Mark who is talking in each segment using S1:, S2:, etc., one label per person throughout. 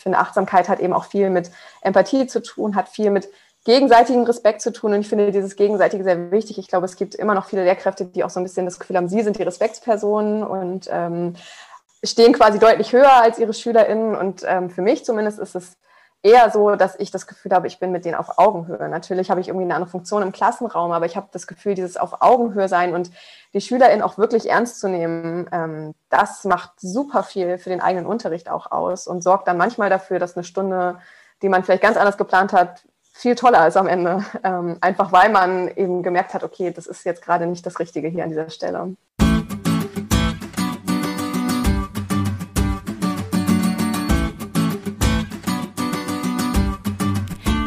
S1: ich finde, Achtsamkeit hat eben auch viel mit Empathie zu tun, hat viel mit gegenseitigen Respekt zu tun. Und ich finde dieses Gegenseitige sehr wichtig. Ich glaube, es gibt immer noch viele Lehrkräfte, die auch so ein bisschen das Gefühl haben, sie sind die Respektspersonen und ähm, stehen quasi deutlich höher als ihre SchülerInnen. Und ähm, für mich zumindest ist es eher so, dass ich das Gefühl habe, ich bin mit denen auf Augenhöhe. Natürlich habe ich irgendwie eine andere Funktion im Klassenraum, aber ich habe das Gefühl, dieses auf Augenhöhe sein und die SchülerInnen auch wirklich ernst zu nehmen, ähm, das macht super viel für den eigenen Unterricht auch aus und sorgt dann manchmal dafür, dass eine Stunde, die man vielleicht ganz anders geplant hat, viel toller ist am Ende. Ähm, einfach weil man eben gemerkt hat, okay, das ist jetzt gerade nicht das Richtige hier an dieser Stelle.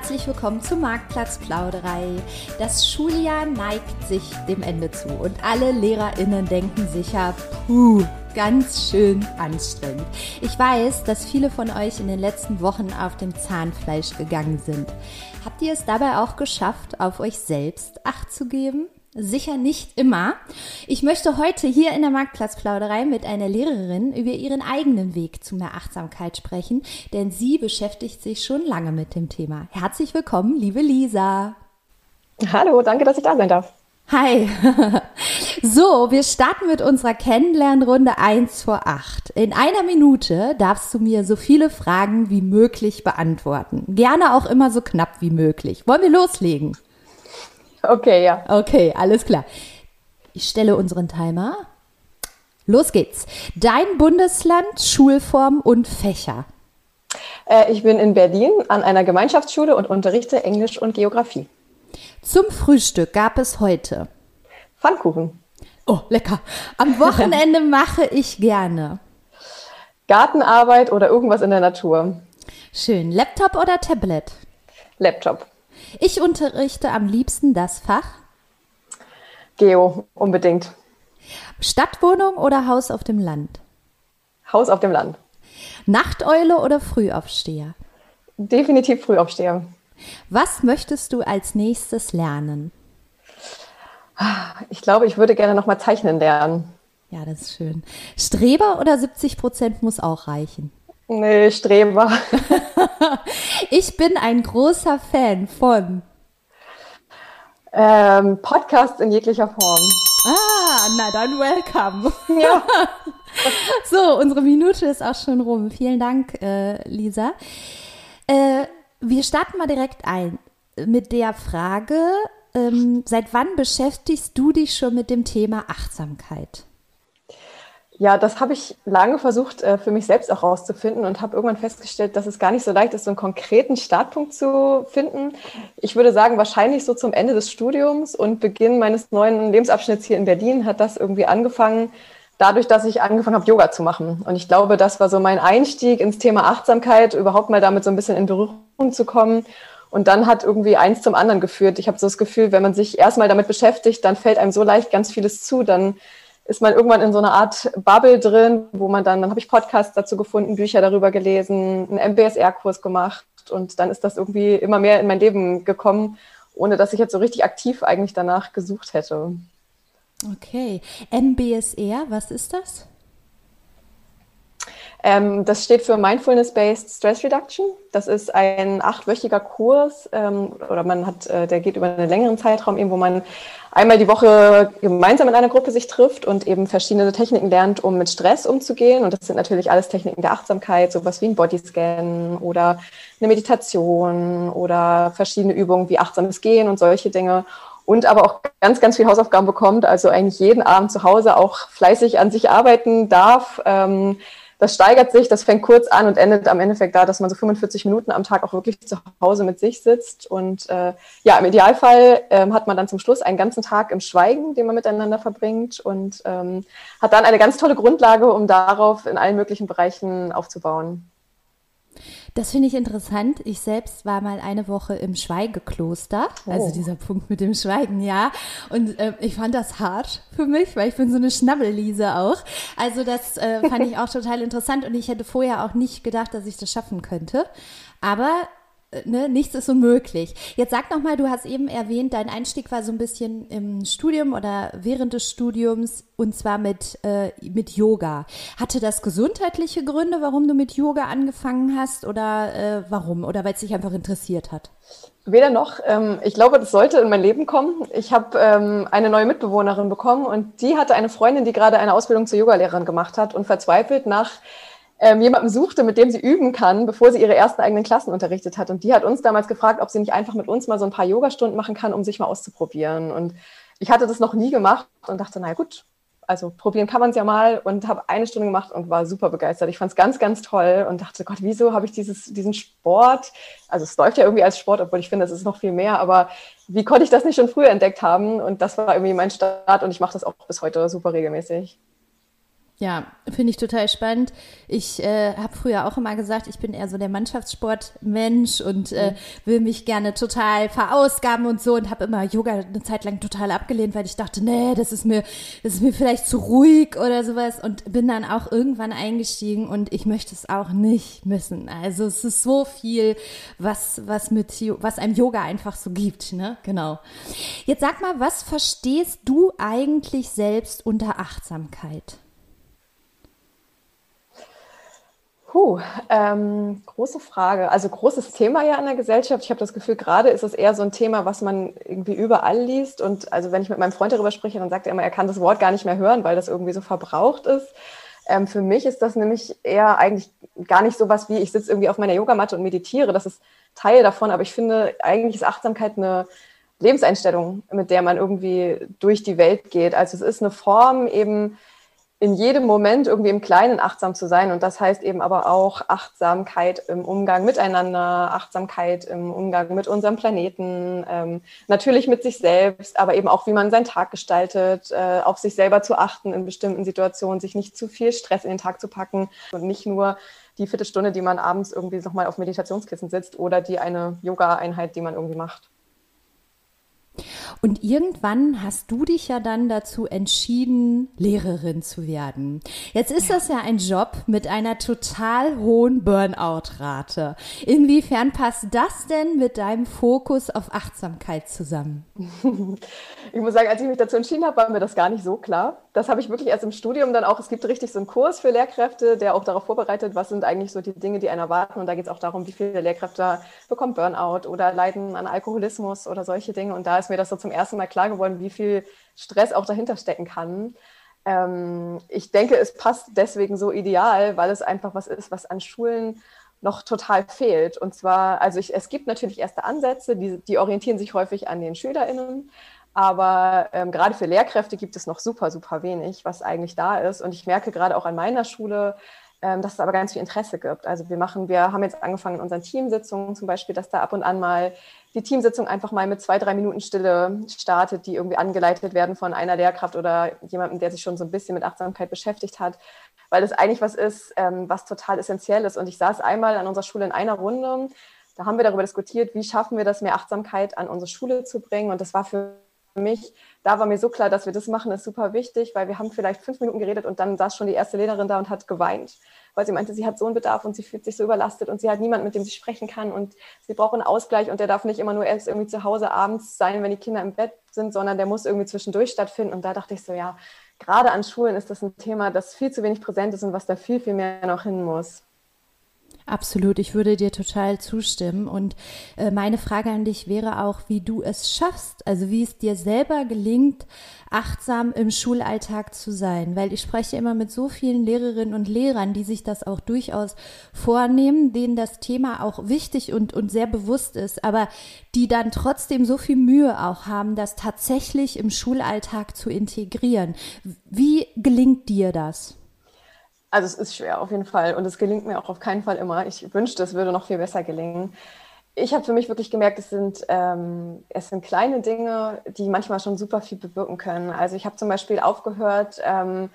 S2: Herzlich willkommen zur Marktplatzplauderei. Das Schuljahr neigt sich dem Ende zu und alle LehrerInnen denken sicher, puh, ganz schön anstrengend. Ich weiß, dass viele von euch in den letzten Wochen auf dem Zahnfleisch gegangen sind. Habt ihr es dabei auch geschafft, auf euch selbst Acht zu geben? Sicher nicht immer. Ich möchte heute hier in der Marktplatzplauderei mit einer Lehrerin über ihren eigenen Weg zu mehr Achtsamkeit sprechen, denn sie beschäftigt sich schon lange mit dem Thema. Herzlich willkommen, liebe Lisa.
S1: Hallo, danke, dass ich da sein darf.
S2: Hi. So, wir starten mit unserer Kennenlernrunde 1 vor 8. In einer Minute darfst du mir so viele Fragen wie möglich beantworten. Gerne auch immer so knapp wie möglich. Wollen wir loslegen?
S1: Okay, ja.
S2: Okay, alles klar. Ich stelle unseren Timer. Los geht's. Dein Bundesland, Schulform und Fächer.
S1: Äh, ich bin in Berlin an einer Gemeinschaftsschule und unterrichte Englisch und Geografie.
S2: Zum Frühstück gab es heute
S1: Pfannkuchen.
S2: Oh, lecker. Am Wochenende mache ich gerne
S1: Gartenarbeit oder irgendwas in der Natur.
S2: Schön. Laptop oder Tablet?
S1: Laptop.
S2: Ich unterrichte am liebsten das Fach
S1: Geo, unbedingt.
S2: Stadtwohnung oder Haus auf dem Land?
S1: Haus auf dem Land.
S2: Nachteule oder Frühaufsteher?
S1: Definitiv Frühaufsteher.
S2: Was möchtest du als nächstes lernen?
S1: Ich glaube, ich würde gerne noch mal zeichnen lernen.
S2: Ja, das ist schön. Streber oder 70 Prozent muss auch reichen?
S1: Nee, Streber.
S2: ich bin ein großer Fan von
S1: ähm, Podcasts in jeglicher Form.
S2: Ah, na dann welcome. Ja. so, unsere Minute ist auch schon rum. Vielen Dank, äh, Lisa. Äh, wir starten mal direkt ein mit der Frage, ähm, seit wann beschäftigst du dich schon mit dem Thema Achtsamkeit?
S1: Ja, das habe ich lange versucht, äh, für mich selbst auch rauszufinden und habe irgendwann festgestellt, dass es gar nicht so leicht ist, so einen konkreten Startpunkt zu finden. Ich würde sagen, wahrscheinlich so zum Ende des Studiums und Beginn meines neuen Lebensabschnitts hier in Berlin hat das irgendwie angefangen, dadurch, dass ich angefangen habe, Yoga zu machen. Und ich glaube, das war so mein Einstieg ins Thema Achtsamkeit, überhaupt mal damit so ein bisschen in Berührung zu kommen. Und dann hat irgendwie eins zum anderen geführt. Ich habe so das Gefühl, wenn man sich erstmal damit beschäftigt, dann fällt einem so leicht ganz vieles zu, dann ist man irgendwann in so einer Art Bubble drin, wo man dann, dann habe ich Podcasts dazu gefunden, Bücher darüber gelesen, einen MBSR-Kurs gemacht und dann ist das irgendwie immer mehr in mein Leben gekommen, ohne dass ich jetzt so richtig aktiv eigentlich danach gesucht hätte.
S2: Okay. MBSR, was ist das?
S1: Ähm, das steht für Mindfulness-Based Stress Reduction. Das ist ein achtwöchiger Kurs ähm, oder man hat, äh, der geht über einen längeren Zeitraum, eben, wo man einmal die Woche gemeinsam in einer Gruppe sich trifft und eben verschiedene Techniken lernt, um mit Stress umzugehen. Und das sind natürlich alles Techniken der Achtsamkeit, sowas wie ein Bodyscan oder eine Meditation oder verschiedene Übungen wie achtsames Gehen und solche Dinge und aber auch ganz, ganz viel Hausaufgaben bekommt, also eigentlich jeden Abend zu Hause auch fleißig an sich arbeiten darf, ähm, das steigert sich, das fängt kurz an und endet am Endeffekt da, dass man so 45 Minuten am Tag auch wirklich zu Hause mit sich sitzt. Und äh, ja, im Idealfall ähm, hat man dann zum Schluss einen ganzen Tag im Schweigen, den man miteinander verbringt und ähm, hat dann eine ganz tolle Grundlage, um darauf in allen möglichen Bereichen aufzubauen.
S2: Das finde ich interessant. Ich selbst war mal eine Woche im Schweigekloster, also oh. also dieser Punkt mit dem Schweigen, ja. Und äh, ich fand das hart für mich, weil ich bin so eine Schnabbelliese auch. Also das äh, fand ich auch total interessant und ich hätte vorher auch nicht gedacht, dass ich das schaffen könnte. Aber ne, nichts ist unmöglich. Jetzt sag noch mal, du hast eben erwähnt, dein Einstieg war so ein bisschen im Studium oder während des Studiums und zwar mit, äh, mit Yoga. Hatte das gesundheitliche Gründe, warum du mit Yoga angefangen hast oder äh, warum? Oder weil es dich einfach interessiert hat?
S1: Weder noch. Ähm, ich glaube, das sollte in mein Leben kommen. Ich habe ähm, eine neue Mitbewohnerin bekommen und die hatte eine Freundin, die gerade eine Ausbildung zur Yogalehrerin gemacht hat und verzweifelt nach ähm, jemanden suchte, mit dem sie üben kann, bevor sie ihre ersten eigenen Klassen unterrichtet hat. Und die hat uns damals gefragt, ob sie nicht einfach mit uns mal so ein paar Yogastunden machen kann, um sich mal auszuprobieren. Und ich hatte das noch nie gemacht und dachte, na gut, also probieren kann man es ja mal und habe eine Stunde gemacht und war super begeistert. Ich fand es ganz, ganz toll und dachte, Gott, wieso habe ich dieses, diesen Sport, also es läuft ja irgendwie als Sport, obwohl ich finde, es ist noch viel mehr, aber wie konnte ich das nicht schon früher entdeckt haben? Und das war irgendwie mein Start und ich mache das auch bis heute super regelmäßig.
S2: Ja, finde ich total spannend. Ich äh, habe früher auch immer gesagt, ich bin eher so der Mannschaftssportmensch und äh, mhm. will mich gerne total verausgaben und so und habe immer Yoga eine Zeit lang total abgelehnt, weil ich dachte, nee, das ist mir, das ist mir vielleicht zu ruhig oder sowas und bin dann auch irgendwann eingestiegen und ich möchte es auch nicht missen. Also es ist so viel, was was mit was einem Yoga einfach so gibt, ne? Genau. Jetzt sag mal, was verstehst du eigentlich selbst unter Achtsamkeit?
S1: Puh, ähm, große Frage. Also großes Thema ja in der Gesellschaft. Ich habe das Gefühl, gerade ist es eher so ein Thema, was man irgendwie überall liest. Und also wenn ich mit meinem Freund darüber spreche, dann sagt er immer, er kann das Wort gar nicht mehr hören, weil das irgendwie so verbraucht ist. Ähm, für mich ist das nämlich eher eigentlich gar nicht so was wie, ich sitze irgendwie auf meiner Yogamatte und meditiere. Das ist Teil davon. Aber ich finde, eigentlich ist Achtsamkeit eine Lebenseinstellung, mit der man irgendwie durch die Welt geht. Also es ist eine Form eben, in jedem Moment irgendwie im Kleinen achtsam zu sein. Und das heißt eben aber auch Achtsamkeit im Umgang miteinander, Achtsamkeit im Umgang mit unserem Planeten, ähm, natürlich mit sich selbst, aber eben auch, wie man seinen Tag gestaltet, äh, auf sich selber zu achten in bestimmten Situationen, sich nicht zu viel Stress in den Tag zu packen und nicht nur die Viertelstunde, die man abends irgendwie nochmal auf Meditationskissen sitzt oder die eine Yoga-Einheit, die man irgendwie macht.
S2: Und irgendwann hast du dich ja dann dazu entschieden, Lehrerin zu werden. Jetzt ist das ja ein Job mit einer total hohen Burnout-Rate. Inwiefern passt das denn mit deinem Fokus auf Achtsamkeit zusammen?
S1: Ich muss sagen, als ich mich dazu entschieden habe, war mir das gar nicht so klar. Das habe ich wirklich erst im Studium dann auch. Es gibt richtig so einen Kurs für Lehrkräfte, der auch darauf vorbereitet, was sind eigentlich so die Dinge, die einen erwarten. Und da geht es auch darum, wie viele Lehrkräfte bekommen Burnout oder leiden an Alkoholismus oder solche Dinge. Und da ist mir das so zum ersten Mal klar geworden, wie viel Stress auch dahinter stecken kann. Ähm, ich denke, es passt deswegen so ideal, weil es einfach was ist, was an Schulen noch total fehlt. Und zwar, also ich, es gibt natürlich erste Ansätze, die, die orientieren sich häufig an den SchülerInnen, aber ähm, gerade für Lehrkräfte gibt es noch super, super wenig, was eigentlich da ist. Und ich merke gerade auch an meiner Schule, ähm, dass es aber ganz viel Interesse gibt. Also wir machen, wir haben jetzt angefangen in unseren Teamsitzungen zum Beispiel, dass da ab und an mal die Teamsitzung einfach mal mit zwei, drei Minuten Stille startet, die irgendwie angeleitet werden von einer Lehrkraft oder jemandem, der sich schon so ein bisschen mit Achtsamkeit beschäftigt hat, weil das eigentlich was ist, ähm, was total essentiell ist. Und ich saß einmal an unserer Schule in einer Runde, da haben wir darüber diskutiert, wie schaffen wir das, mehr Achtsamkeit an unsere Schule zu bringen. Und das war für mich, da war mir so klar, dass wir das machen, ist super wichtig, weil wir haben vielleicht fünf Minuten geredet und dann saß schon die erste Lehrerin da und hat geweint, weil sie meinte, sie hat so einen Bedarf und sie fühlt sich so überlastet und sie hat niemanden, mit dem sie sprechen kann und sie braucht einen Ausgleich und der darf nicht immer nur erst irgendwie zu Hause abends sein, wenn die Kinder im Bett sind, sondern der muss irgendwie zwischendurch stattfinden. Und da dachte ich so, ja, gerade an Schulen ist das ein Thema, das viel zu wenig präsent ist und was da viel, viel mehr noch hin muss.
S2: Absolut, ich würde dir total zustimmen. Und äh, meine Frage an dich wäre auch, wie du es schaffst, also wie es dir selber gelingt, achtsam im Schulalltag zu sein. Weil ich spreche immer mit so vielen Lehrerinnen und Lehrern, die sich das auch durchaus vornehmen, denen das Thema auch wichtig und, und sehr bewusst ist, aber die dann trotzdem so viel Mühe auch haben, das tatsächlich im Schulalltag zu integrieren. Wie gelingt dir das?
S1: Also es ist schwer auf jeden Fall und es gelingt mir auch auf keinen Fall immer. Ich wünschte, es würde noch viel besser gelingen. Ich habe für mich wirklich gemerkt, es sind, ähm, es sind kleine Dinge, die manchmal schon super viel bewirken können. Also ich habe zum Beispiel aufgehört, ähm,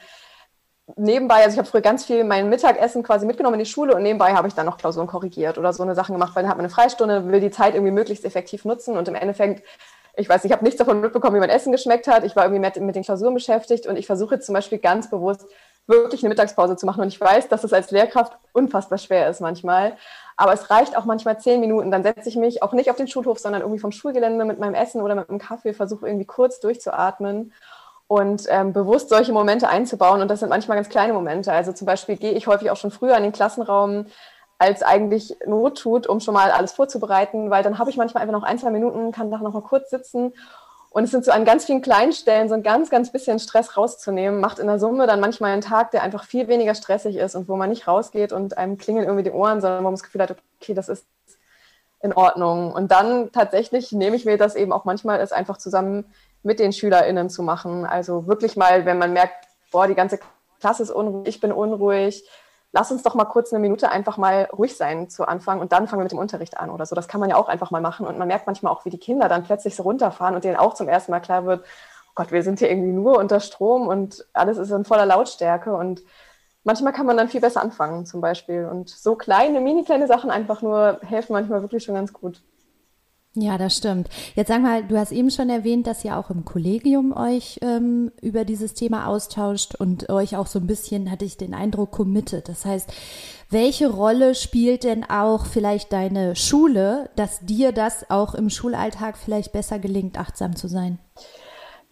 S1: nebenbei, also ich habe früher ganz viel mein Mittagessen quasi mitgenommen in die Schule und nebenbei habe ich dann noch Klausuren korrigiert oder so eine Sachen gemacht, weil dann hat man eine Freistunde, will die Zeit irgendwie möglichst effektiv nutzen und im Endeffekt ich weiß, ich habe nichts davon mitbekommen, wie mein Essen geschmeckt hat. Ich war irgendwie mit, mit den Klausuren beschäftigt und ich versuche jetzt zum Beispiel ganz bewusst wirklich eine Mittagspause zu machen. Und ich weiß, dass es als Lehrkraft unfassbar schwer ist manchmal. Aber es reicht auch manchmal zehn Minuten. Dann setze ich mich auch nicht auf den Schulhof, sondern irgendwie vom Schulgelände mit meinem Essen oder mit einem Kaffee, versuche irgendwie kurz durchzuatmen und ähm, bewusst solche Momente einzubauen. Und das sind manchmal ganz kleine Momente. Also zum Beispiel gehe ich häufig auch schon früher in den Klassenraum, als eigentlich Not tut, um schon mal alles vorzubereiten, weil dann habe ich manchmal einfach noch ein, zwei Minuten, kann da noch mal kurz sitzen. Und es sind so an ganz vielen kleinen Stellen so ein ganz, ganz bisschen Stress rauszunehmen, macht in der Summe dann manchmal einen Tag, der einfach viel weniger stressig ist und wo man nicht rausgeht und einem klingeln irgendwie die Ohren, sondern wo man das Gefühl hat, okay, das ist in Ordnung. Und dann tatsächlich nehme ich mir das eben auch manchmal, es einfach zusammen mit den SchülerInnen zu machen. Also wirklich mal, wenn man merkt, boah, die ganze Klasse ist unruhig, ich bin unruhig, lass uns doch mal kurz eine Minute einfach mal ruhig sein zu Anfang und dann fangen wir mit dem Unterricht an oder so. Das kann man ja auch einfach mal machen. Und man merkt manchmal auch, wie die Kinder dann plötzlich so runterfahren und denen auch zum ersten Mal klar wird, oh Gott, wir sind hier irgendwie nur unter Strom und alles ist in voller Lautstärke. Und manchmal kann man dann viel besser anfangen, zum Beispiel. Und so kleine, mini kleine Sachen einfach nur helfen manchmal wirklich schon ganz gut.
S2: Ja, das stimmt. Jetzt sag mal, du hast eben schon erwähnt, dass ihr auch im Kollegium euch ähm, über dieses Thema austauscht und euch auch so ein bisschen, hatte ich den Eindruck, committet. Das heißt, welche Rolle spielt denn auch vielleicht deine Schule, dass dir das auch im Schulalltag vielleicht besser gelingt, achtsam zu sein?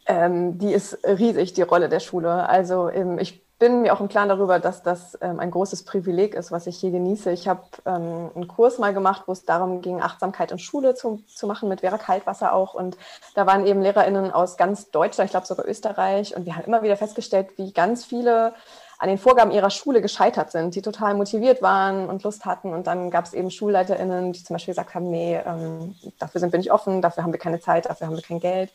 S1: Ähm, die ist riesig, die Rolle der Schule. Also ähm, ich bin mir auch im Klaren darüber, dass das ähm, ein großes Privileg ist, was ich hier genieße. Ich habe ähm, einen Kurs mal gemacht, wo es darum ging, Achtsamkeit in Schule zu, zu machen, mit Vera Kaltwasser auch. Und da waren eben LehrerInnen aus ganz Deutschland, ich glaube sogar Österreich. Und wir haben immer wieder festgestellt, wie ganz viele an den Vorgaben ihrer Schule gescheitert sind, die total motiviert waren und Lust hatten. Und dann gab es eben SchulleiterInnen, die zum Beispiel gesagt haben, nee, ähm, dafür sind wir nicht offen, dafür haben wir keine Zeit, dafür haben wir kein Geld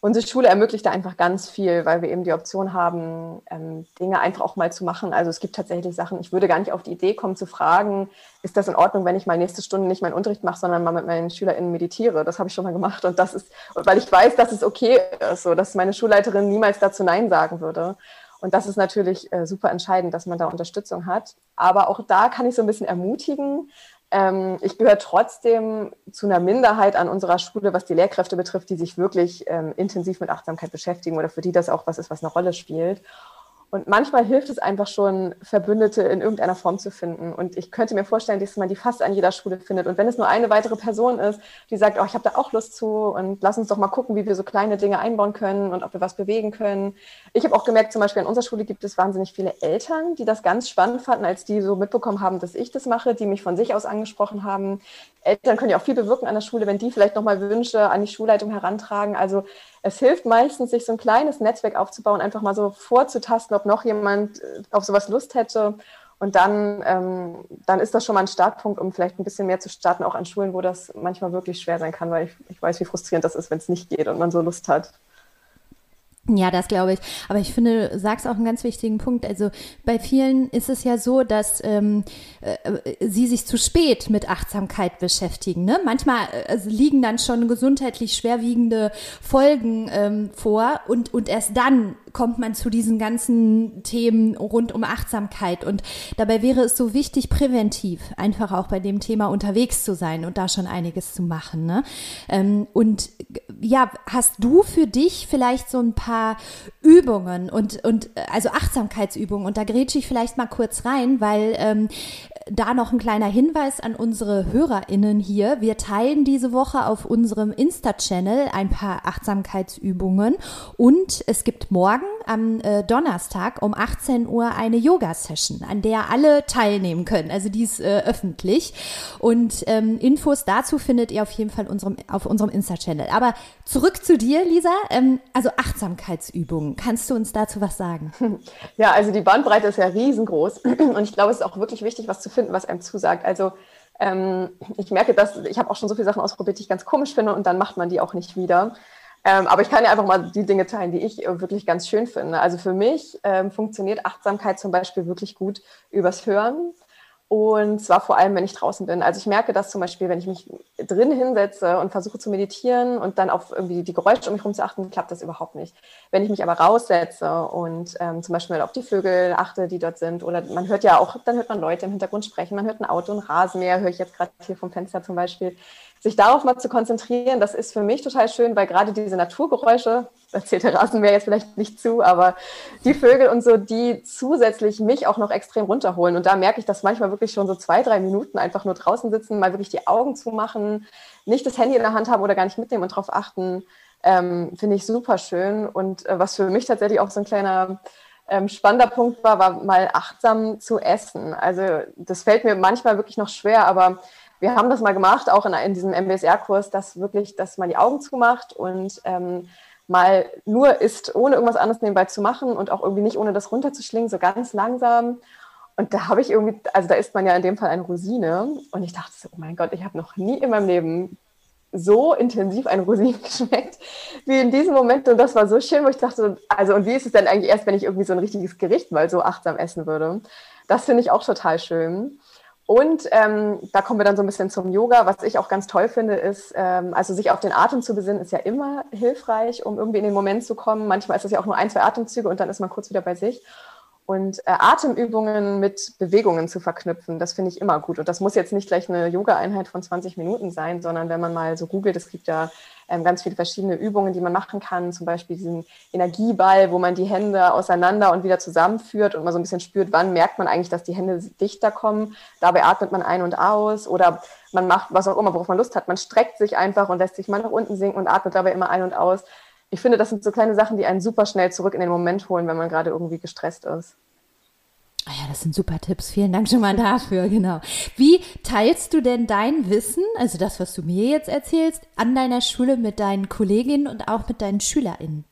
S1: unsere Schule ermöglicht da einfach ganz viel, weil wir eben die Option haben, ähm, Dinge einfach auch mal zu machen. Also es gibt tatsächlich Sachen, ich würde gar nicht auf die Idee kommen zu fragen, ist das in Ordnung, wenn ich mal nächste Stunde nicht meinen Unterricht mache, sondern mal mit meinen SchülerInnen meditiere. Das habe ich schon mal gemacht und das ist, weil ich weiß, dass es okay ist, so dass meine Schulleiterin niemals dazu Nein sagen würde. Und das ist natürlich äh, super entscheidend, dass man da Unterstützung hat. Aber auch da kann ich so ein bisschen ermutigen, ähm, ich gehöre trotzdem zu einer Minderheit an unserer Schule, was die Lehrkräfte betrifft, die sich wirklich ähm, intensiv mit Achtsamkeit beschäftigen oder für die das auch was ist, was eine Rolle spielt. Und manchmal hilft es einfach schon, Verbündete in irgendeiner Form zu finden. Und ich könnte mir vorstellen, dass man die fast an jeder Schule findet. Und wenn es nur eine weitere Person ist, die sagt, oh, ich habe da auch Lust zu und lass uns doch mal gucken, wie wir so kleine Dinge einbauen können und ob wir was bewegen können. Ich habe auch gemerkt, zum Beispiel an unserer Schule gibt es wahnsinnig viele Eltern, die das ganz spannend fanden, als die so mitbekommen haben, dass ich das mache, die mich von sich aus angesprochen haben. Eltern können ja auch viel bewirken an der Schule, wenn die vielleicht nochmal Wünsche an die Schulleitung herantragen. Also es hilft meistens, sich so ein kleines Netzwerk aufzubauen, einfach mal so vorzutasten, ob noch jemand äh, auf sowas Lust hätte. Und dann, ähm, dann ist das schon mal ein Startpunkt, um vielleicht ein bisschen mehr zu starten, auch an Schulen, wo das manchmal wirklich schwer sein kann, weil ich, ich weiß, wie frustrierend das ist, wenn es nicht geht und man so Lust hat.
S2: Ja, das glaube ich. Aber ich finde, du sagst auch einen ganz wichtigen Punkt. Also bei vielen ist es ja so, dass ähm, äh, sie sich zu spät mit Achtsamkeit beschäftigen. Ne? Manchmal äh, liegen dann schon gesundheitlich schwerwiegende Folgen ähm, vor und, und erst dann kommt man zu diesen ganzen Themen rund um Achtsamkeit. Und dabei wäre es so wichtig, präventiv einfach auch bei dem Thema unterwegs zu sein und da schon einiges zu machen. Ne? Ähm, und ja, hast du für dich vielleicht so ein paar Übungen und, und also Achtsamkeitsübungen? Und da grätsche ich vielleicht mal kurz rein, weil ähm, da noch ein kleiner Hinweis an unsere HörerInnen hier. Wir teilen diese Woche auf unserem Insta-Channel ein paar Achtsamkeitsübungen und es gibt morgen am äh, Donnerstag um 18 Uhr eine Yoga-Session, an der alle teilnehmen können. Also die ist äh, öffentlich und ähm, Infos dazu findet ihr auf jeden Fall unserem, auf unserem Insta-Channel. Aber zurück zu dir, Lisa. Ähm, also Achtsamkeitsübungen. Kannst du uns dazu was sagen?
S1: Ja, also die Bandbreite ist ja riesengroß und ich glaube, es ist auch wirklich wichtig, was zu finden, was einem zusagt. Also ähm, ich merke, dass ich habe auch schon so viele Sachen ausprobiert, die ich ganz komisch finde und dann macht man die auch nicht wieder. Ähm, aber ich kann ja einfach mal die Dinge teilen, die ich äh, wirklich ganz schön finde. Also für mich ähm, funktioniert Achtsamkeit zum Beispiel wirklich gut übers Hören. Und zwar vor allem, wenn ich draußen bin. Also ich merke das zum Beispiel, wenn ich mich drin hinsetze und versuche zu meditieren und dann auf irgendwie die Geräusche um mich herum zu achten, klappt das überhaupt nicht. Wenn ich mich aber raussetze und ähm, zum Beispiel auf die Vögel achte, die dort sind, oder man hört ja auch, dann hört man Leute im Hintergrund sprechen, man hört ein Auto, ein Rasenmäher, höre ich jetzt gerade hier vom Fenster zum Beispiel sich darauf mal zu konzentrieren, das ist für mich total schön, weil gerade diese Naturgeräusche, da zählt der Rasenmäher jetzt vielleicht nicht zu, aber die Vögel und so, die zusätzlich mich auch noch extrem runterholen. Und da merke ich, dass manchmal wirklich schon so zwei, drei Minuten einfach nur draußen sitzen, mal wirklich die Augen zumachen, nicht das Handy in der Hand haben oder gar nicht mitnehmen und darauf achten, ähm, finde ich super schön. Und äh, was für mich tatsächlich auch so ein kleiner ähm, spannender Punkt war, war mal achtsam zu essen. Also das fällt mir manchmal wirklich noch schwer, aber wir haben das mal gemacht, auch in, in diesem MBSR-Kurs, dass wirklich, dass man die Augen zumacht und ähm, mal nur ist, ohne irgendwas anderes nebenbei zu machen und auch irgendwie nicht ohne das runterzuschlingen, so ganz langsam. Und da habe ich irgendwie, also da isst man ja in dem Fall eine Rosine. Und ich dachte so, oh mein Gott, ich habe noch nie in meinem Leben so intensiv eine Rosine geschmeckt wie in diesem Moment. Und das war so schön, wo ich dachte, also und wie ist es denn eigentlich erst, wenn ich irgendwie so ein richtiges Gericht mal so achtsam essen würde? Das finde ich auch total schön. Und ähm, da kommen wir dann so ein bisschen zum Yoga. Was ich auch ganz toll finde, ist, ähm, also sich auf den Atem zu besinnen, ist ja immer hilfreich, um irgendwie in den Moment zu kommen. Manchmal ist das ja auch nur ein, zwei Atemzüge und dann ist man kurz wieder bei sich. Und äh, Atemübungen mit Bewegungen zu verknüpfen, das finde ich immer gut. Und das muss jetzt nicht gleich eine Yoga-Einheit von 20 Minuten sein, sondern wenn man mal so googelt, es gibt ja ähm, ganz viele verschiedene Übungen, die man machen kann. Zum Beispiel diesen Energieball, wo man die Hände auseinander und wieder zusammenführt und man so ein bisschen spürt, wann merkt man eigentlich, dass die Hände dichter kommen. Dabei atmet man ein und aus oder man macht was auch immer, worauf man Lust hat. Man streckt sich einfach und lässt sich mal nach unten sinken und atmet dabei immer ein und aus. Ich finde, das sind so kleine Sachen, die einen super schnell zurück in den Moment holen, wenn man gerade irgendwie gestresst ist.
S2: Ah ja, das sind super Tipps. Vielen Dank schon mal dafür, genau. Wie teilst du denn dein Wissen, also das, was du mir jetzt erzählst, an deiner Schule mit deinen Kolleginnen und auch mit deinen SchülerInnen?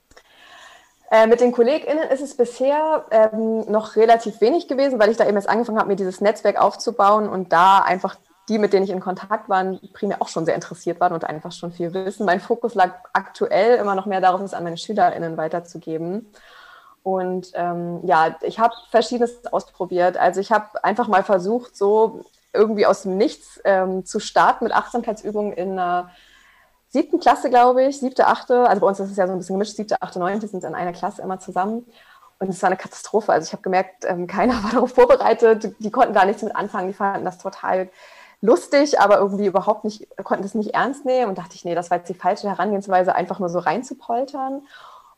S1: Äh, mit den KollegInnen ist es bisher ähm, noch relativ wenig gewesen, weil ich da eben jetzt angefangen habe, mir dieses Netzwerk aufzubauen und da einfach die, mit denen ich in Kontakt war, primär auch schon sehr interessiert waren und einfach schon viel wissen. Mein Fokus lag aktuell immer noch mehr darauf, es an meine SchülerInnen weiterzugeben. Und ähm, ja, ich habe verschiedenes ausprobiert. Also ich habe einfach mal versucht, so irgendwie aus dem Nichts ähm, zu starten mit Achtsamkeitsübungen in einer siebten Klasse, glaube ich, siebte, achte. Also bei uns ist es ja so ein bisschen gemischt, siebte, achte, neunte sind in einer Klasse immer zusammen. Und es war eine Katastrophe. Also ich habe gemerkt, ähm, keiner war darauf vorbereitet. Die konnten da nichts mit anfangen. Die fanden das total lustig, aber irgendwie überhaupt nicht, konnten das nicht ernst nehmen. Und dachte ich, nee, das war jetzt die falsche Herangehensweise, einfach nur so reinzupoltern.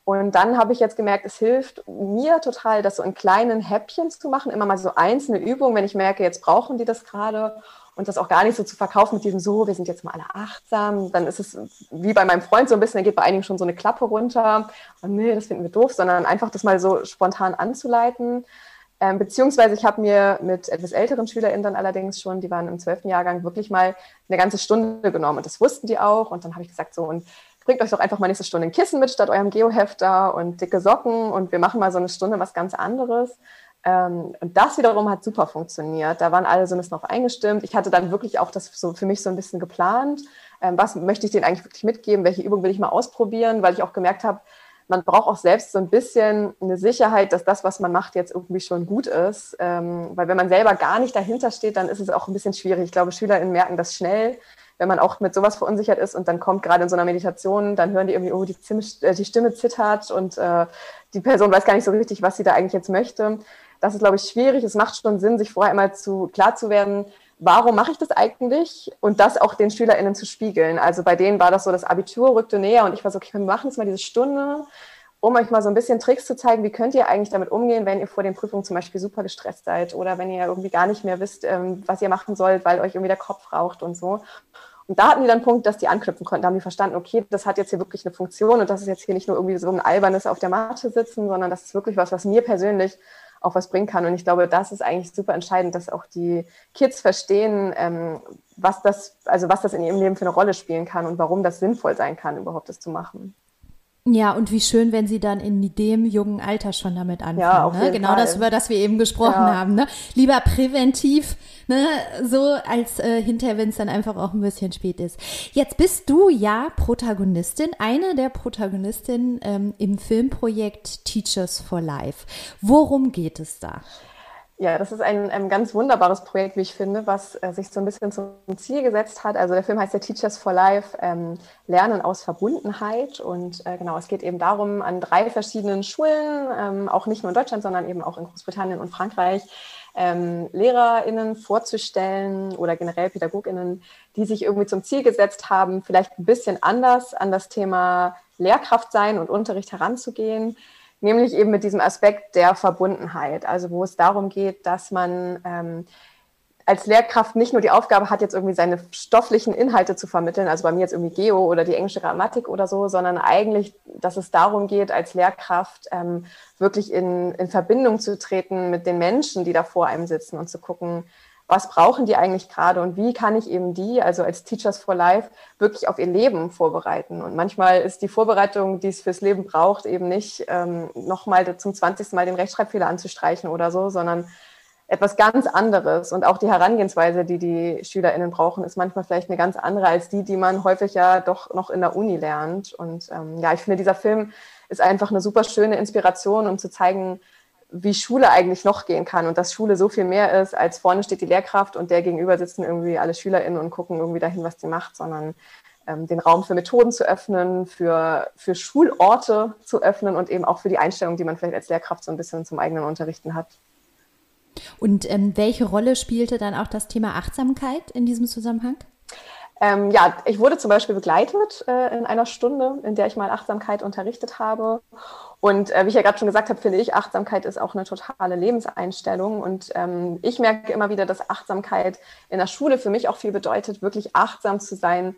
S1: Und dann habe ich jetzt gemerkt, es hilft mir total, das so in kleinen Häppchen zu machen, immer mal so einzelne Übungen, wenn ich merke, jetzt brauchen die das gerade. Und das auch gar nicht so zu verkaufen mit diesem so, wir sind jetzt mal alle achtsam, dann ist es wie bei meinem Freund so ein bisschen, da geht bei einigen schon so eine Klappe runter. Und nee, das finden wir doof, sondern einfach das mal so spontan anzuleiten. Ähm, beziehungsweise ich habe mir mit etwas älteren SchülerInnen dann allerdings schon, die waren im zwölften Jahrgang, wirklich mal eine ganze Stunde genommen. Und das wussten die auch. Und dann habe ich gesagt so und bringt euch doch einfach mal nächste Stunde ein Kissen mit statt eurem Geohefter und dicke Socken und wir machen mal so eine Stunde was ganz anderes. Ähm, und das wiederum hat super funktioniert. Da waren alle so ein bisschen drauf eingestimmt. Ich hatte dann wirklich auch das so für mich so ein bisschen geplant. Ähm, was möchte ich denen eigentlich wirklich mitgeben? Welche Übung will ich mal ausprobieren? Weil ich auch gemerkt habe, man braucht auch selbst so ein bisschen eine Sicherheit, dass das, was man macht, jetzt irgendwie schon gut ist. Ähm, weil wenn man selber gar nicht dahinter steht, dann ist es auch ein bisschen schwierig. Ich glaube, SchülerInnen merken das schnell, wenn man auch mit sowas verunsichert ist und dann kommt gerade in so einer Meditation, dann hören die irgendwie, oh, die, Stimme, äh, die Stimme zittert und äh, die Person weiß gar nicht so richtig, was sie da eigentlich jetzt möchte. Das ist, glaube ich, schwierig. Es macht schon Sinn, sich vorher einmal zu klar zu werden, warum mache ich das eigentlich? Und das auch den SchülerInnen zu spiegeln. Also bei denen war das so, das Abitur rückte näher und ich war so, okay, wir machen jetzt mal diese Stunde, um euch mal so ein bisschen Tricks zu zeigen, wie könnt ihr eigentlich damit umgehen, wenn ihr vor den Prüfungen zum Beispiel super gestresst seid oder wenn ihr irgendwie gar nicht mehr wisst, ähm, was ihr machen sollt, weil euch irgendwie der Kopf raucht und so. Und da hatten die dann einen Punkt, dass die anknüpfen konnten. Da haben die verstanden, okay, das hat jetzt hier wirklich eine Funktion und das ist jetzt hier nicht nur irgendwie so ein albernes auf der Matte sitzen, sondern das ist wirklich was, was mir persönlich auch was bringen kann. Und ich glaube, das ist eigentlich super entscheidend, dass auch die Kids verstehen, ähm, was das, also was das in ihrem Leben für eine Rolle spielen kann und warum das sinnvoll sein kann, überhaupt das zu machen.
S2: Ja, und wie schön, wenn sie dann in dem jungen Alter schon damit anfangen. Ja,
S1: auf
S2: ne? Genau
S1: Fall.
S2: das, über das wir eben gesprochen ja. haben. Ne? Lieber präventiv Ne? So als äh, hinterher, wenn es dann einfach auch ein bisschen spät ist. Jetzt bist du ja Protagonistin, eine der Protagonistinnen ähm, im Filmprojekt Teachers for Life. Worum geht es da?
S1: Ja, das ist ein, ein ganz wunderbares Projekt, wie ich finde, was äh, sich so ein bisschen zum Ziel gesetzt hat. Also der Film heißt ja Teachers for Life, ähm, Lernen aus Verbundenheit. Und äh, genau, es geht eben darum, an drei verschiedenen Schulen, ähm, auch nicht nur in Deutschland, sondern eben auch in Großbritannien und Frankreich, ähm, LehrerInnen vorzustellen oder generell PädagogInnen, die sich irgendwie zum Ziel gesetzt haben, vielleicht ein bisschen anders an das Thema Lehrkraft sein und Unterricht heranzugehen nämlich eben mit diesem Aspekt der Verbundenheit, also wo es darum geht, dass man ähm, als Lehrkraft nicht nur die Aufgabe hat, jetzt irgendwie seine stofflichen Inhalte zu vermitteln, also bei mir jetzt irgendwie Geo oder die englische Grammatik oder so, sondern eigentlich, dass es darum geht, als Lehrkraft ähm, wirklich in, in Verbindung zu treten mit den Menschen, die da vor einem sitzen und zu gucken, was brauchen die eigentlich gerade und wie kann ich eben die, also als Teachers for Life, wirklich auf ihr Leben vorbereiten. Und manchmal ist die Vorbereitung, die es fürs Leben braucht, eben nicht ähm, nochmal zum 20. Mal den Rechtschreibfehler anzustreichen oder so, sondern etwas ganz anderes. Und auch die Herangehensweise, die die SchülerInnen brauchen, ist manchmal vielleicht eine ganz andere als die, die man häufig ja doch noch in der Uni lernt. Und ähm, ja, ich finde, dieser Film ist einfach eine super schöne Inspiration, um zu zeigen, wie Schule eigentlich noch gehen kann und dass Schule so viel mehr ist, als vorne steht die Lehrkraft und der gegenüber sitzen irgendwie alle SchülerInnen und gucken irgendwie dahin, was die macht, sondern ähm, den Raum für Methoden zu öffnen, für, für Schulorte zu öffnen und eben auch für die Einstellung, die man vielleicht als Lehrkraft so ein bisschen zum eigenen Unterrichten hat.
S2: Und ähm, welche Rolle spielte dann auch das Thema Achtsamkeit in diesem Zusammenhang?
S1: Ähm, ja, ich wurde zum Beispiel begleitet äh, in einer Stunde, in der ich mal Achtsamkeit unterrichtet habe. Und äh, wie ich ja gerade schon gesagt habe, finde ich, Achtsamkeit ist auch eine totale Lebenseinstellung. Und ähm, ich merke immer wieder, dass Achtsamkeit in der Schule für mich auch viel bedeutet, wirklich achtsam zu sein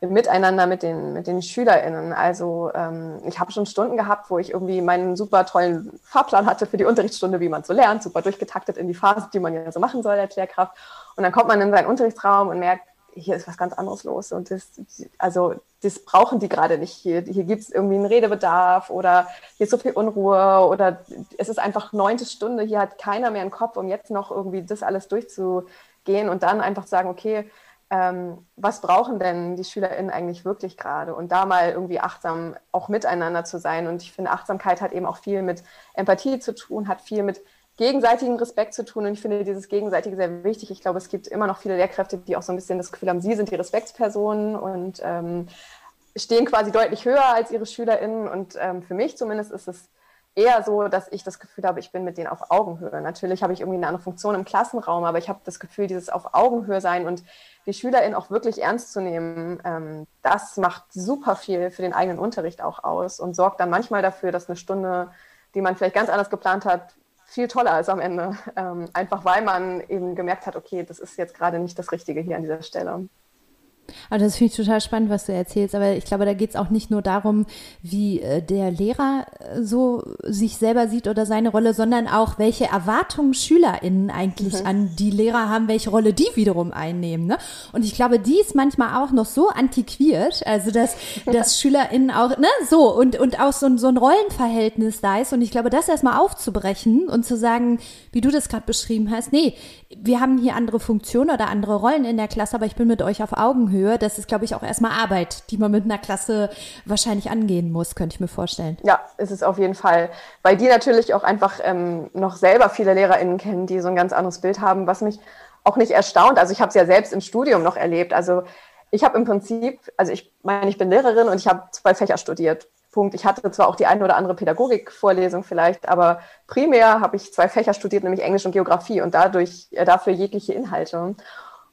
S1: Miteinander mit den, mit den SchülerInnen. Also ähm, ich habe schon Stunden gehabt, wo ich irgendwie meinen super tollen Fahrplan hatte für die Unterrichtsstunde, wie man so lernt, super durchgetaktet in die Phase, die man ja so machen soll als Lehrkraft. Und dann kommt man in seinen Unterrichtsraum und merkt, hier ist was ganz anderes los. Und das, also, das brauchen die gerade nicht hier. Hier gibt es irgendwie einen Redebedarf oder hier ist so viel Unruhe oder es ist einfach neunte Stunde, hier hat keiner mehr einen Kopf, um jetzt noch irgendwie das alles durchzugehen und dann einfach sagen, okay, ähm, was brauchen denn die SchülerInnen eigentlich wirklich gerade? Und da mal irgendwie achtsam auch miteinander zu sein. Und ich finde, Achtsamkeit hat eben auch viel mit Empathie zu tun, hat viel mit gegenseitigen Respekt zu tun. Und ich finde dieses Gegenseitige sehr wichtig. Ich glaube, es gibt immer noch viele Lehrkräfte, die auch so ein bisschen das Gefühl haben, sie sind die Respektspersonen und ähm, stehen quasi deutlich höher als ihre SchülerInnen. Und ähm, für mich zumindest ist es eher so, dass ich das Gefühl habe, ich bin mit denen auf Augenhöhe. Natürlich habe ich irgendwie eine andere Funktion im Klassenraum, aber ich habe das Gefühl, dieses auf Augenhöhe sein und die SchülerInnen auch wirklich ernst zu nehmen, ähm, das macht super viel für den eigenen Unterricht auch aus und sorgt dann manchmal dafür, dass eine Stunde, die man vielleicht ganz anders geplant hat, viel toller ist am Ende. Ähm, einfach weil man eben gemerkt hat, okay, das ist jetzt gerade nicht das Richtige hier an dieser Stelle.
S2: Also das finde ich total spannend, was du erzählst. Aber ich glaube, da geht es auch nicht nur darum, wie äh, der Lehrer äh, so sich selber sieht oder seine Rolle, sondern auch, welche Erwartungen SchülerInnen eigentlich mhm. an die Lehrer haben, welche Rolle die wiederum einnehmen. Ne? Und ich glaube, die ist manchmal auch noch so antiquiert, also dass, dass SchülerInnen auch, ne, so und, und auch so, so ein Rollenverhältnis da ist. Und ich glaube, das erstmal aufzubrechen und zu sagen, wie du das gerade beschrieben hast, nee, wir haben hier andere Funktionen oder andere Rollen in der Klasse, aber ich bin mit euch auf Augenhöhe. Das ist, glaube ich, auch erstmal Arbeit, die man mit einer Klasse wahrscheinlich angehen muss, könnte ich mir vorstellen.
S1: Ja, ist es auf jeden Fall. Weil die natürlich auch einfach ähm, noch selber viele LehrerInnen kennen, die so ein ganz anderes Bild haben, was mich auch nicht erstaunt. Also ich habe es ja selbst im Studium noch erlebt. Also ich habe im Prinzip, also ich meine, ich bin Lehrerin und ich habe zwei Fächer studiert. Punkt. Ich hatte zwar auch die eine oder andere Pädagogikvorlesung vielleicht, aber primär habe ich zwei Fächer studiert, nämlich Englisch und Geografie und dadurch äh, dafür jegliche Inhalte.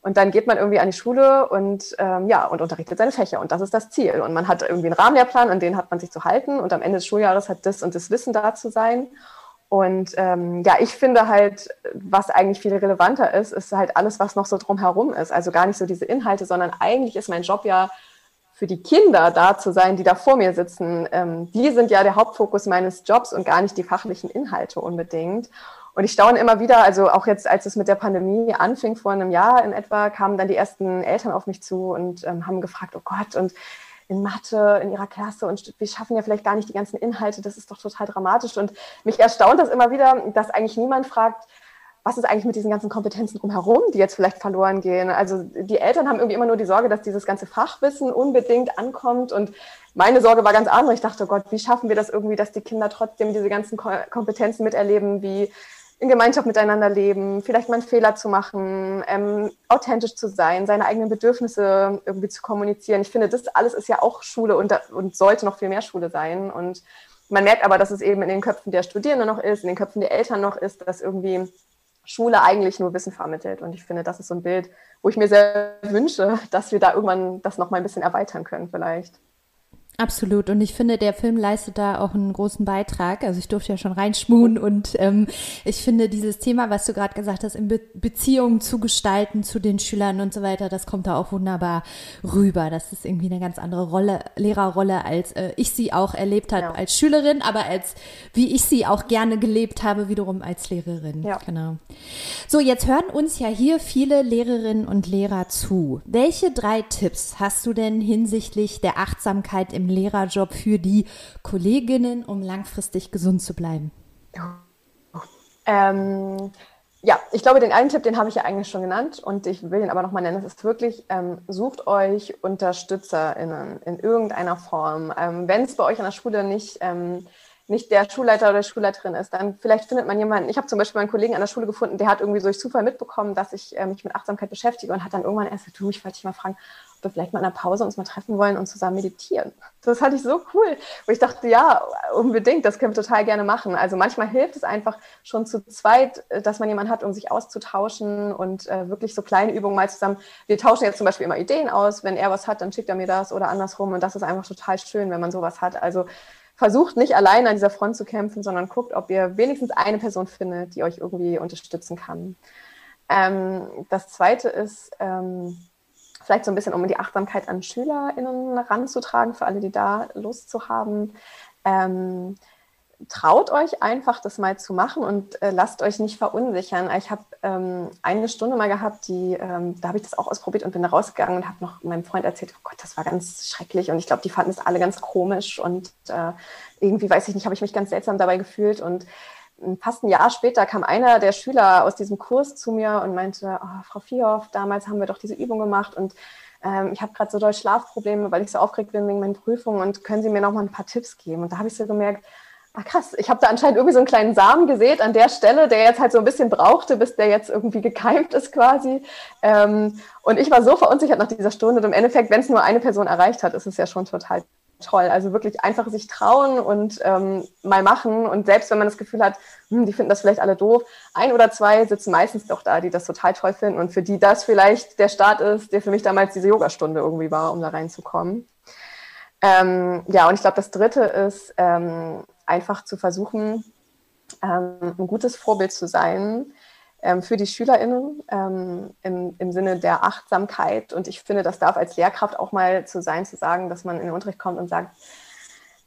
S1: Und dann geht man irgendwie an die Schule und ähm, ja und unterrichtet seine Fächer und das ist das Ziel. Und man hat irgendwie einen Rahmenlehrplan, an den hat man sich zu halten und am Ende des Schuljahres hat das und das Wissen da zu sein. Und ähm, ja, ich finde halt, was eigentlich viel relevanter ist, ist halt alles, was noch so drumherum ist. Also gar nicht so diese Inhalte, sondern eigentlich ist mein Job ja für die Kinder da zu sein, die da vor mir sitzen, ähm, die sind ja der Hauptfokus meines Jobs und gar nicht die fachlichen Inhalte unbedingt. Und ich staune immer wieder, also auch jetzt, als es mit der Pandemie anfing, vor einem Jahr in etwa, kamen dann die ersten Eltern auf mich zu und ähm, haben gefragt, oh Gott, und in Mathe in ihrer Klasse und wir schaffen ja vielleicht gar nicht die ganzen Inhalte, das ist doch total dramatisch. Und mich erstaunt das immer wieder, dass eigentlich niemand fragt, was ist eigentlich mit diesen ganzen Kompetenzen drumherum, die jetzt vielleicht verloren gehen? Also die Eltern haben irgendwie immer nur die Sorge, dass dieses ganze Fachwissen unbedingt ankommt. Und meine Sorge war ganz andere. Ich dachte, oh Gott, wie schaffen wir das irgendwie, dass die Kinder trotzdem diese ganzen Kompetenzen miterleben, wie in Gemeinschaft miteinander leben, vielleicht mal einen Fehler zu machen, ähm, authentisch zu sein, seine eigenen Bedürfnisse irgendwie zu kommunizieren. Ich finde, das alles ist ja auch Schule und, und sollte noch viel mehr Schule sein. Und man merkt aber, dass es eben in den Köpfen der Studierenden noch ist, in den Köpfen der Eltern noch ist, dass irgendwie Schule eigentlich nur Wissen vermittelt. Und ich finde, das ist so ein Bild, wo ich mir sehr wünsche, dass wir da irgendwann das noch mal ein bisschen erweitern können vielleicht.
S2: Absolut. Und ich finde, der Film leistet da auch einen großen Beitrag. Also ich durfte ja schon reinschmuhen und ähm, ich finde dieses Thema, was du gerade gesagt hast, in Be Beziehungen zu gestalten zu den Schülern und so weiter, das kommt da auch wunderbar rüber. Das ist irgendwie eine ganz andere Rolle, Lehrerrolle, als äh, ich sie auch erlebt habe ja. als Schülerin, aber als wie ich sie auch gerne gelebt habe, wiederum als Lehrerin. Ja. Genau. So, jetzt hören uns ja hier viele Lehrerinnen und Lehrer zu. Welche drei Tipps hast du denn hinsichtlich der Achtsamkeit im Lehrerjob für die Kolleginnen, um langfristig gesund zu bleiben?
S1: Ähm, ja, ich glaube, den einen Tipp, den habe ich ja eigentlich schon genannt und ich will ihn aber nochmal nennen. Es ist wirklich, ähm, sucht euch UnterstützerInnen in irgendeiner Form. Ähm, Wenn es bei euch an der Schule nicht ähm, nicht der Schulleiter oder Schulleiterin ist, dann vielleicht findet man jemanden. Ich habe zum Beispiel einen Kollegen an der Schule gefunden, der hat irgendwie durch Zufall mitbekommen, dass ich äh, mich mit Achtsamkeit beschäftige und hat dann irgendwann erst gesagt, du, ich wollte dich mal fragen, ob wir vielleicht mal in der Pause uns mal treffen wollen und zusammen meditieren. Das fand ich so cool, wo ich dachte, ja, unbedingt, das können wir total gerne machen. Also manchmal hilft es einfach schon zu zweit, äh, dass man jemanden hat, um sich auszutauschen und äh, wirklich so kleine Übungen mal zusammen. Wir tauschen jetzt zum Beispiel immer Ideen aus. Wenn er was hat, dann schickt er mir das oder andersrum. Und das ist einfach total schön, wenn man sowas hat. Also versucht nicht allein an dieser Front zu kämpfen, sondern guckt, ob ihr wenigstens eine Person findet, die euch irgendwie unterstützen kann. Ähm, das zweite ist, ähm, vielleicht so ein bisschen, um die Achtsamkeit an SchülerInnen ranzutragen, für alle, die da Lust zu haben. Ähm, traut euch einfach, das mal zu machen und äh, lasst euch nicht verunsichern. Ich habe ähm, eine Stunde mal gehabt, die, ähm, da habe ich das auch ausprobiert und bin da rausgegangen und habe noch meinem Freund erzählt, oh Gott, das war ganz schrecklich und ich glaube, die fanden es alle ganz komisch und äh, irgendwie, weiß ich nicht, habe ich mich ganz seltsam dabei gefühlt und fast ein Jahr später kam einer der Schüler aus diesem Kurs zu mir und meinte, oh, Frau Vierhoff, damals haben wir doch diese Übung gemacht und ähm, ich habe gerade so doll Schlafprobleme, weil ich so aufgeregt bin wegen meinen Prüfungen und können Sie mir noch mal ein paar Tipps geben? Und da habe ich so gemerkt, ah krass, ich habe da anscheinend irgendwie so einen kleinen Samen gesät an der Stelle, der jetzt halt so ein bisschen brauchte, bis der jetzt irgendwie gekeimt ist quasi. Ähm, und ich war so verunsichert nach dieser Stunde. Und im Endeffekt, wenn es nur eine Person erreicht hat, ist es ja schon total toll. Also wirklich einfach sich trauen und ähm, mal machen. Und selbst wenn man das Gefühl hat, hm, die finden das vielleicht alle doof, ein oder zwei sitzen meistens doch da, die das total toll finden und für die das vielleicht der Start ist, der für mich damals diese Yogastunde irgendwie war, um da reinzukommen. Ähm, ja, und ich glaube, das Dritte ist, ähm, einfach zu versuchen, ähm, ein gutes Vorbild zu sein ähm, für die SchülerInnen ähm, im, im Sinne der Achtsamkeit. Und ich finde, das darf als Lehrkraft auch mal zu sein, zu sagen, dass man in den Unterricht kommt und sagt,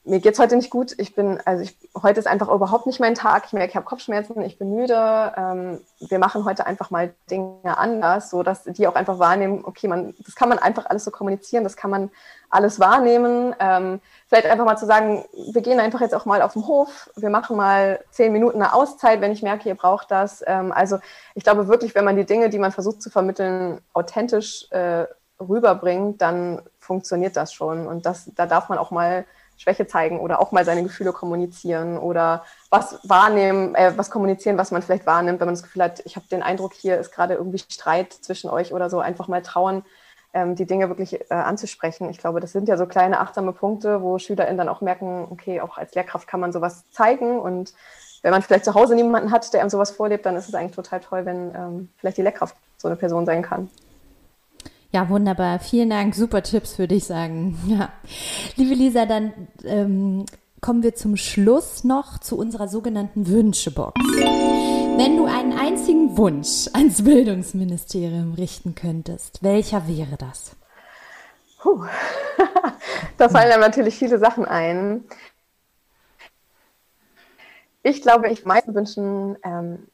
S1: mir geht's heute nicht gut. Ich bin, also ich, heute ist einfach überhaupt nicht mein Tag. Ich merke, ich habe Kopfschmerzen, ich bin müde. Ähm, wir machen heute einfach mal Dinge anders, so dass die auch einfach wahrnehmen, okay, man, das kann man einfach alles so kommunizieren, das kann man alles wahrnehmen. Ähm, vielleicht einfach mal zu sagen, wir gehen einfach jetzt auch mal auf den Hof, wir machen mal zehn Minuten eine Auszeit, wenn ich merke, ihr braucht das. Ähm, also ich glaube wirklich, wenn man die Dinge, die man versucht zu vermitteln, authentisch äh, rüberbringt, dann funktioniert das schon. Und das, da darf man auch mal Schwäche zeigen oder auch mal seine Gefühle kommunizieren oder was wahrnehmen, äh, was kommunizieren, was man vielleicht wahrnimmt, wenn man das Gefühl hat, ich habe den Eindruck, hier ist gerade irgendwie Streit zwischen euch oder so, einfach mal trauen, ähm, die Dinge wirklich äh, anzusprechen. Ich glaube, das sind ja so kleine achtsame Punkte, wo SchülerInnen dann auch merken, okay, auch als Lehrkraft kann man sowas zeigen und wenn man vielleicht zu Hause niemanden hat, der einem sowas vorlebt, dann ist es eigentlich total toll, wenn ähm, vielleicht die Lehrkraft so eine Person sein kann.
S2: Ja, wunderbar. Vielen Dank. Super Tipps, würde ich sagen. Ja. Liebe Lisa, dann ähm, kommen wir zum Schluss noch zu unserer sogenannten Wünschebox. Wenn du einen einzigen Wunsch ans Bildungsministerium richten könntest, welcher wäre das?
S1: Puh. da fallen einem natürlich viele Sachen ein. Ich glaube, ich meisten wünschen, ähm,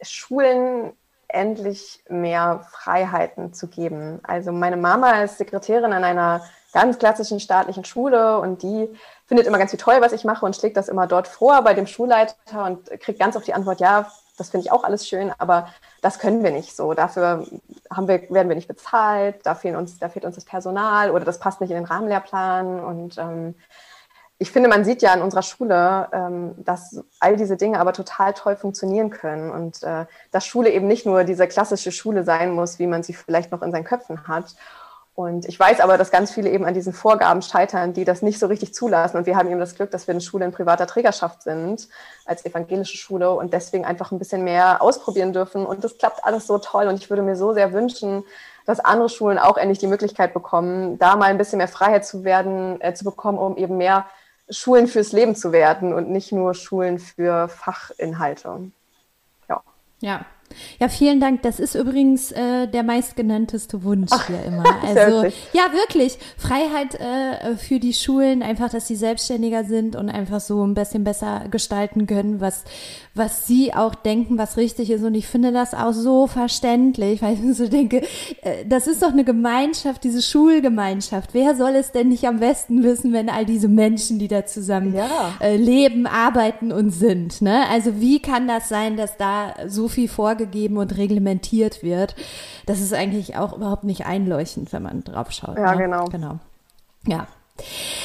S1: Schulen endlich mehr Freiheiten zu geben. Also meine Mama ist Sekretärin an einer ganz klassischen staatlichen Schule und die findet immer ganz viel toll, was ich mache und schlägt das immer dort vor bei dem Schulleiter und kriegt ganz oft die Antwort, ja, das finde ich auch alles schön, aber das können wir nicht so. Dafür haben wir, werden wir nicht bezahlt, da, fehlen uns, da fehlt uns das Personal oder das passt nicht in den Rahmenlehrplan. Und ähm, ich finde, man sieht ja in unserer Schule, ähm, dass all diese Dinge aber total toll funktionieren können und äh, dass Schule eben nicht nur diese klassische Schule sein muss, wie man sie vielleicht noch in seinen Köpfen hat. Und ich weiß aber, dass ganz viele eben an diesen Vorgaben scheitern, die das nicht so richtig zulassen. Und wir haben eben das Glück, dass wir eine Schule in privater Trägerschaft sind, als evangelische Schule und deswegen einfach ein bisschen mehr ausprobieren dürfen. Und das klappt alles so toll. Und ich würde mir so sehr wünschen, dass andere Schulen auch endlich die Möglichkeit bekommen, da mal ein bisschen mehr Freiheit zu werden, äh, zu bekommen, um eben mehr Schulen fürs Leben zu werden und nicht nur Schulen für Fachinhalte.
S2: Ja. Ja, vielen Dank. Das ist übrigens äh, der meistgenannteste Wunsch Ach, hier immer. Also ja, wirklich Freiheit äh, für die Schulen, einfach, dass sie selbstständiger sind und einfach so ein bisschen besser gestalten können, was was sie auch denken, was richtig ist. Und ich finde das auch so verständlich, weil ich so denke, äh, das ist doch eine Gemeinschaft, diese Schulgemeinschaft. Wer soll es denn nicht am besten wissen, wenn all diese Menschen, die da zusammen ja. äh, leben, arbeiten und sind? Ne? Also wie kann das sein, dass da so viel vorgegeben und reglementiert wird? Das ist eigentlich auch überhaupt nicht einleuchtend, wenn man drauf schaut.
S1: Ja, ne? genau.
S2: Genau. Ja.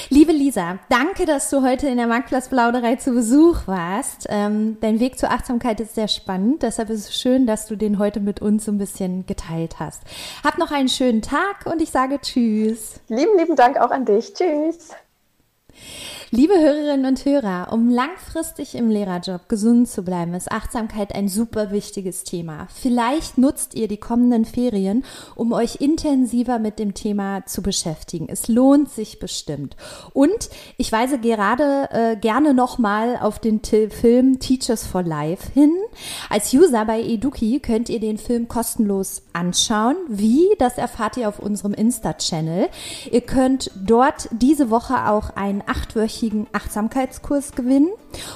S2: Liebe Lisa, danke, dass du heute in der Marktplatzplauderei zu Besuch warst. Ähm, dein Weg zur Achtsamkeit ist sehr spannend, deshalb ist es schön, dass du den heute mit uns so ein bisschen geteilt hast. Hab noch einen schönen Tag und ich sage Tschüss.
S1: Lieben, lieben Dank auch an dich. Tschüss.
S2: Liebe Hörerinnen und Hörer, um langfristig im Lehrerjob gesund zu bleiben, ist Achtsamkeit ein super wichtiges Thema. Vielleicht nutzt ihr die kommenden Ferien, um euch intensiver mit dem Thema zu beschäftigen. Es lohnt sich bestimmt. Und ich weise gerade äh, gerne nochmal auf den T Film Teachers for Life hin. Als User bei Eduki könnt ihr den Film kostenlos anschauen. Wie? Das erfahrt ihr auf unserem Insta-Channel. Ihr könnt dort diese Woche auch einen achtwöchigen mehrwöchigen Achtsamkeitskurs gewinnen.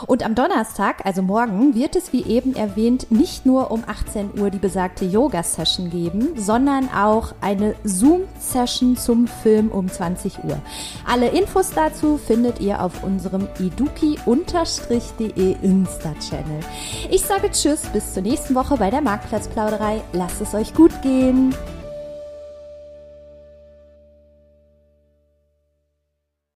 S2: Und am Donnerstag, also morgen, wird es wie eben erwähnt nicht nur um 18 Uhr die besagte Yoga-Session geben, sondern auch eine Zoom-Session zum Film um 20 Uhr. Alle Infos dazu findet ihr auf unserem eduki-de Insta-Channel. Ich sage Tschüss, bis zur nächsten Woche bei der Marktplatzplauderei. Lasst es euch gut gehen.